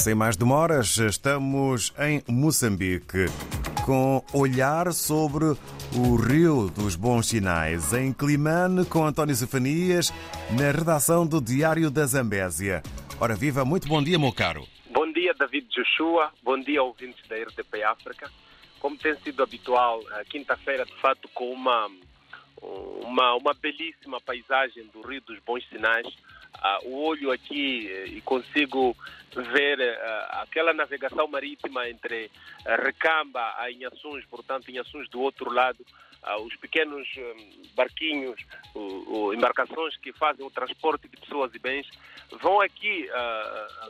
Sem mais demoras, estamos em Moçambique com olhar sobre o Rio dos Bons Sinais, em Climane, com António Zefanias, na redação do Diário da Zambésia. Ora viva, muito bom dia, meu caro. Bom dia, David Joshua. Bom dia, ouvintes da RDP África. Como tem sido habitual, quinta-feira, de fato, com uma, uma, uma belíssima paisagem do Rio dos Bons Sinais, uh, o olho aqui e consigo ver uh, aquela navegação marítima entre uh, Recamba a Inhaçuns, portanto, Inhaçuns do outro lado, os pequenos barquinhos, embarcações que fazem o transporte de pessoas e bens, vão aqui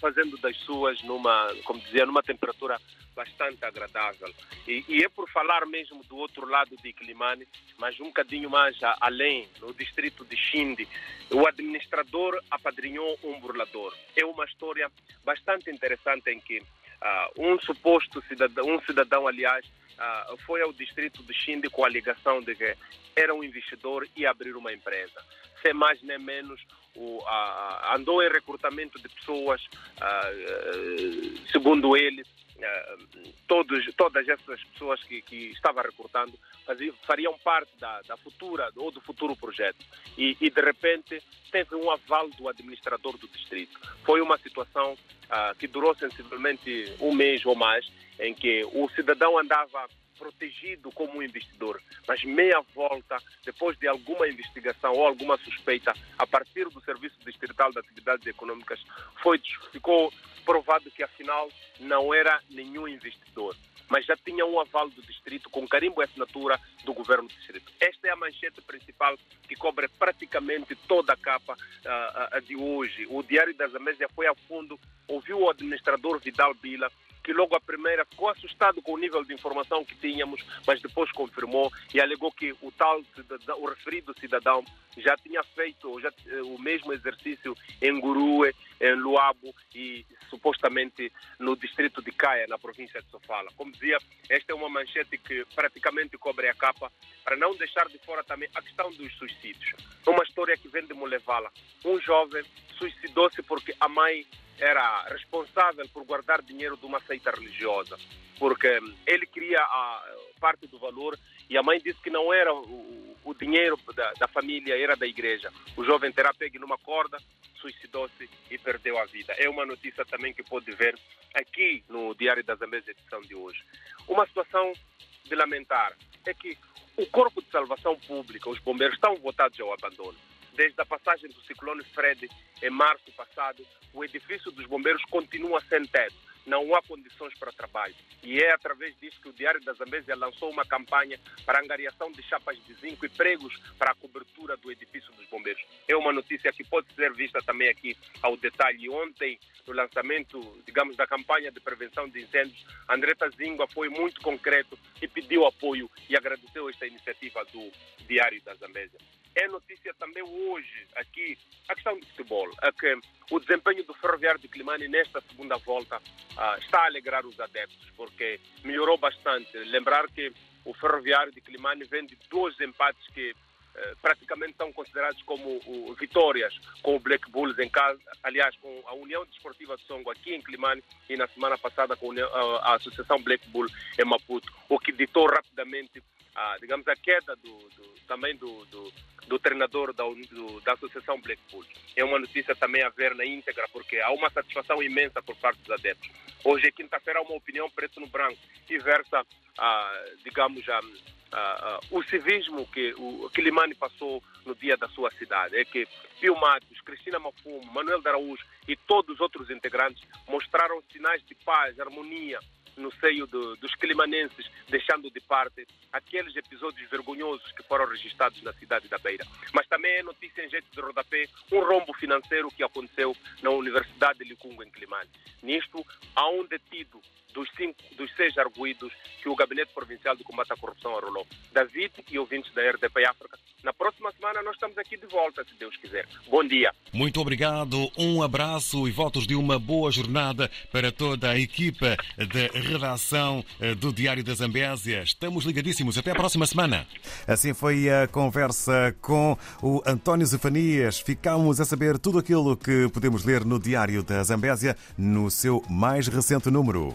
fazendo das suas numa, como dizia, numa temperatura bastante agradável. E, e, é por falar mesmo do outro lado de Quilimane, mas um bocadinho mais além, no distrito de Xinde, o administrador apadrinhou um burlador. É uma história bastante interessante em que uh, um suposto cidadão, um cidadão, aliás, uh, foi ao distrito de Xinde com a alegação de que era um investidor e abrir uma empresa. Sem mais nem menos, o, uh, andou em recrutamento de pessoas, segundo ele, todos, todas essas pessoas que, que estava recrutando faziam, fariam parte da, da futura ou do futuro projeto. E, e, de repente teve um aval do administrador do distrito. Foi uma situação uh, que durou sensivelmente um mês ou mais, em que o cidadão andava protegido como um investidor, mas meia volta, depois de alguma investigação ou alguma suspeita, a partir do Serviço Distrital de Atividades Econômicas, foi, ficou provado que afinal não era nenhum investidor, mas já tinha um aval do distrito com carimbo e assinatura do governo do distrito. Esta é a manchete principal que cobre praticamente toda a capa uh, de hoje. O Diário da Zamésia foi a fundo, ouviu o administrador Vidal Bila, que logo a primeira ficou assustado com o nível de informação que tínhamos, mas depois confirmou e alegou que o tal o referido cidadão já tinha feito já, eh, o mesmo exercício em Gurue, em Luabo e supostamente no distrito de Caia, na província de Sofala. Como dizia, esta é uma manchete que praticamente cobre a capa, para não deixar de fora também a questão dos suicídios. Uma história que vem de Molevala. Um jovem suicidou-se porque a mãe era responsável por guardar dinheiro de uma seita religiosa, porque ele queria a parte do valor e a mãe disse que não era o, o dinheiro da, da, família, era da igreja. O jovem terá pego numa corda, suicidou-se e perdeu a vida. É uma notícia também que pode ver aqui no Diário das Zambésia, edição de hoje. Uma situação de lamentar é que o Corpo de Salvação Pública, os bombeiros, estão votados ao abandono. Desde a passagem do ciclone Fred em março passado, o edifício dos bombeiros continua sem teto. Não há condições para trabalho. E é através disso que o Diário da Zambésia lançou uma campanha para angariação de chapas de zinco e pregos para a cobertura do edifício dos bombeiros. É uma notícia que pode ser vista também aqui ao detalhe. Ontem, no lançamento, digamos, da campanha de prevenção de incêndios, Andreta Zingua foi muito concreto e pediu apoio e agradeceu esta iniciativa do Diário da Zambésia. É notícia também hoje aqui a questão do futebol, é que o desempenho do Ferroviário de Climane nesta segunda volta uh, está a alegrar os adeptos, porque melhorou bastante. Lembrar que o Ferroviário de Climane vem de dois empates que uh, praticamente são considerados como uh, vitórias com o Black Bulls em casa, aliás, com a União Desportiva de Songo aqui em Climane e na semana passada com a Associação Black Bull em Maputo, o que ditou rapidamente a, digamos, a queda do, do também do, do, do treinador da, da Associação Blackpool. É uma notícia também a ver na íntegra, porque há uma satisfação imensa por parte dos adeptos. Hoje é quinta-feira, há uma opinião preto no branco e versa, ah, digamos, ah, ah, o civismo que o Quilimani passou no dia da sua cidade. É que Pio Matos, Cristina Mafumo, Manuel de Araújo e todos os outros integrantes mostraram sinais de paz, harmonia, no seio do, dos climanenses, deixando de parte aqueles episódios vergonhosos que foram registrados na cidade da Beira. Mas também é notícia em jeito de rodapé um rombo financeiro que aconteceu na Universidade de Licungo, em Climane. Nisto, há um detido dos, cinco, dos seis arguídos que o Gabinete Provincial de Combate à Corrupção arrolou. David e ouvintes da RDP África, na próxima semana nós estamos aqui de volta, se Deus quiser. Bom dia. Muito obrigado, um abraço e votos de uma boa jornada para toda a equipa da redação eh, do Diário da Zambésia. Estamos ligadíssimos. Até a próxima semana. Assim foi a conversa com o António Zefanias. Ficamos a saber tudo aquilo que podemos ler no Diário da Zambésia no seu mais recente número.